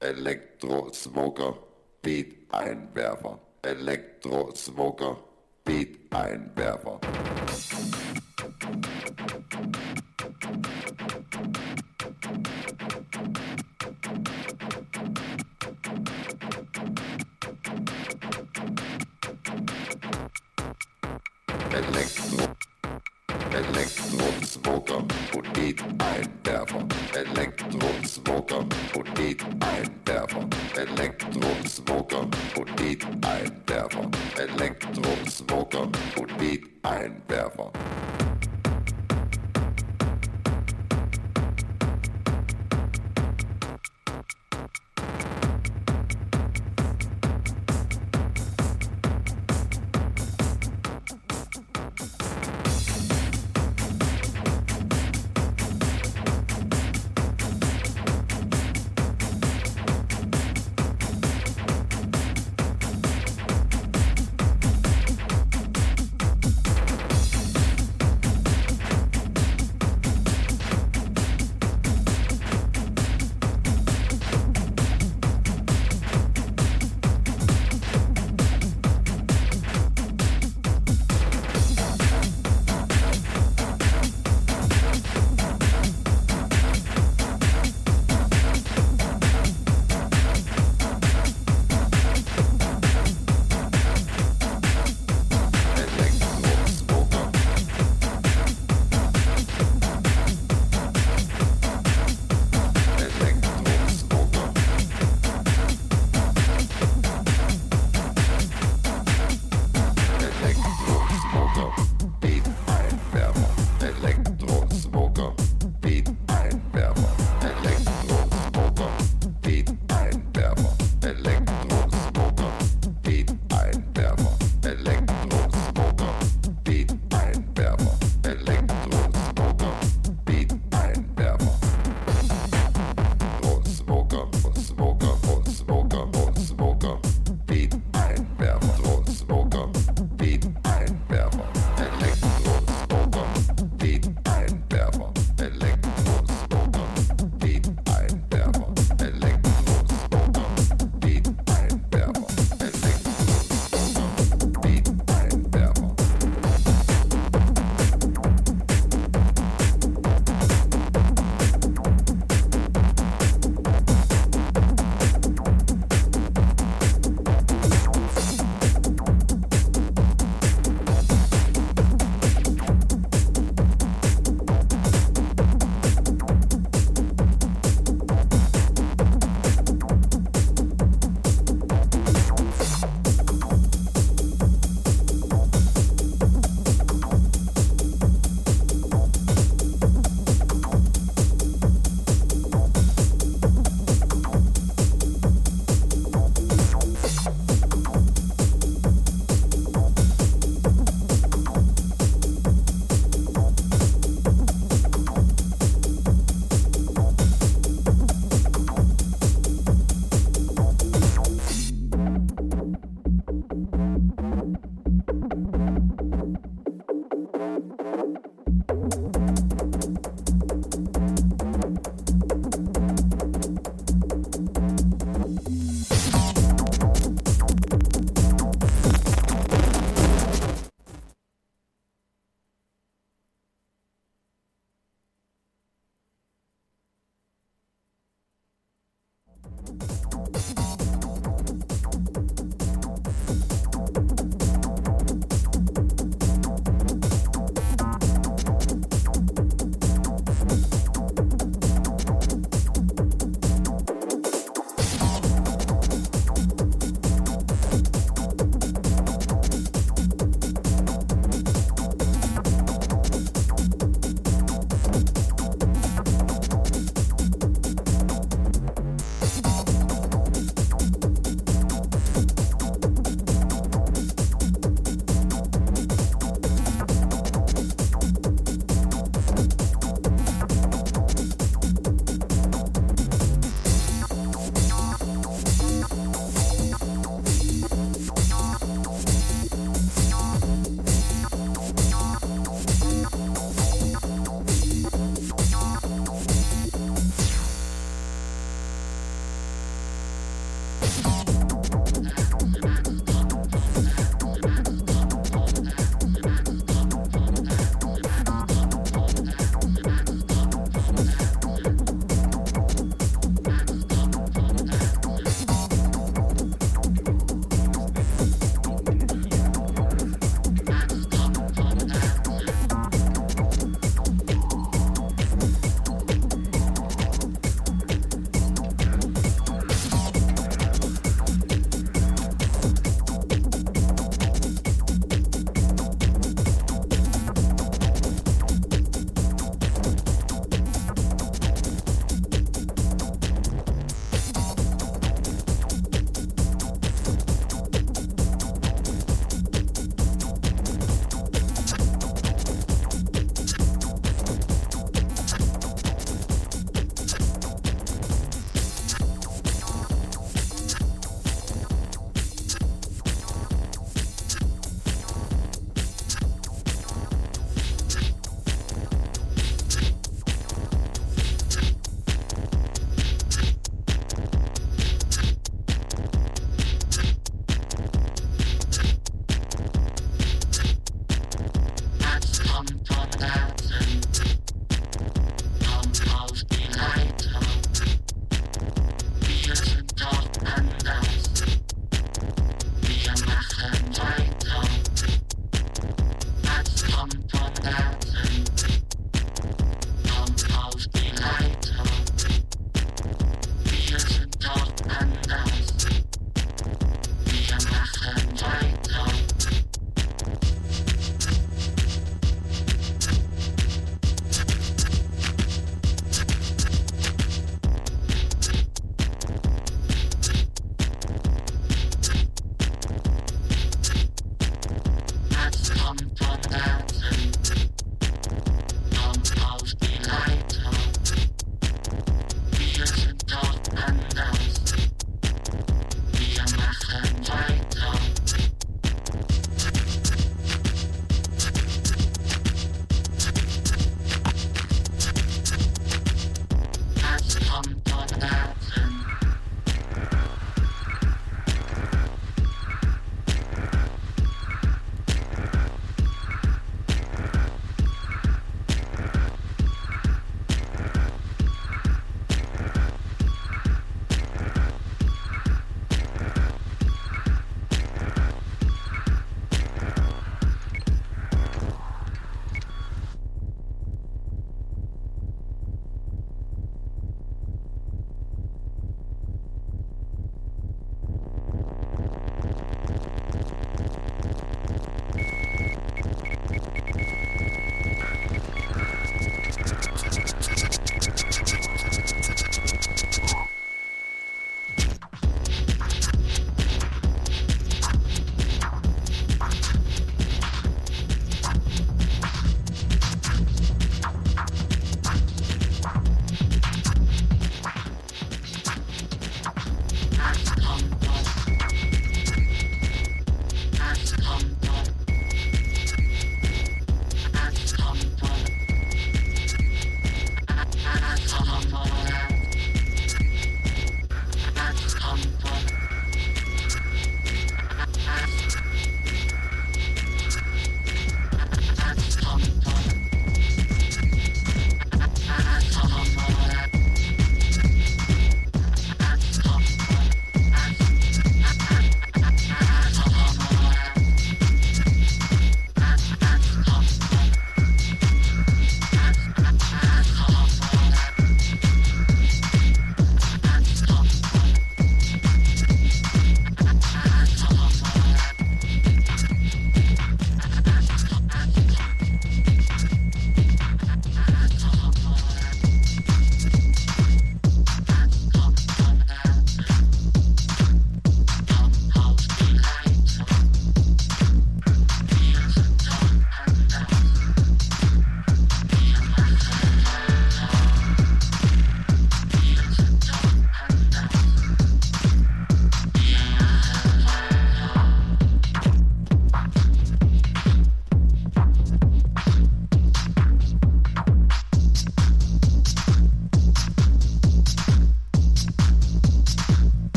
Elektrosmoker, Beat-Einwerfer. Elektrosmoker, Beat-Einwerfer.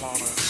Connor.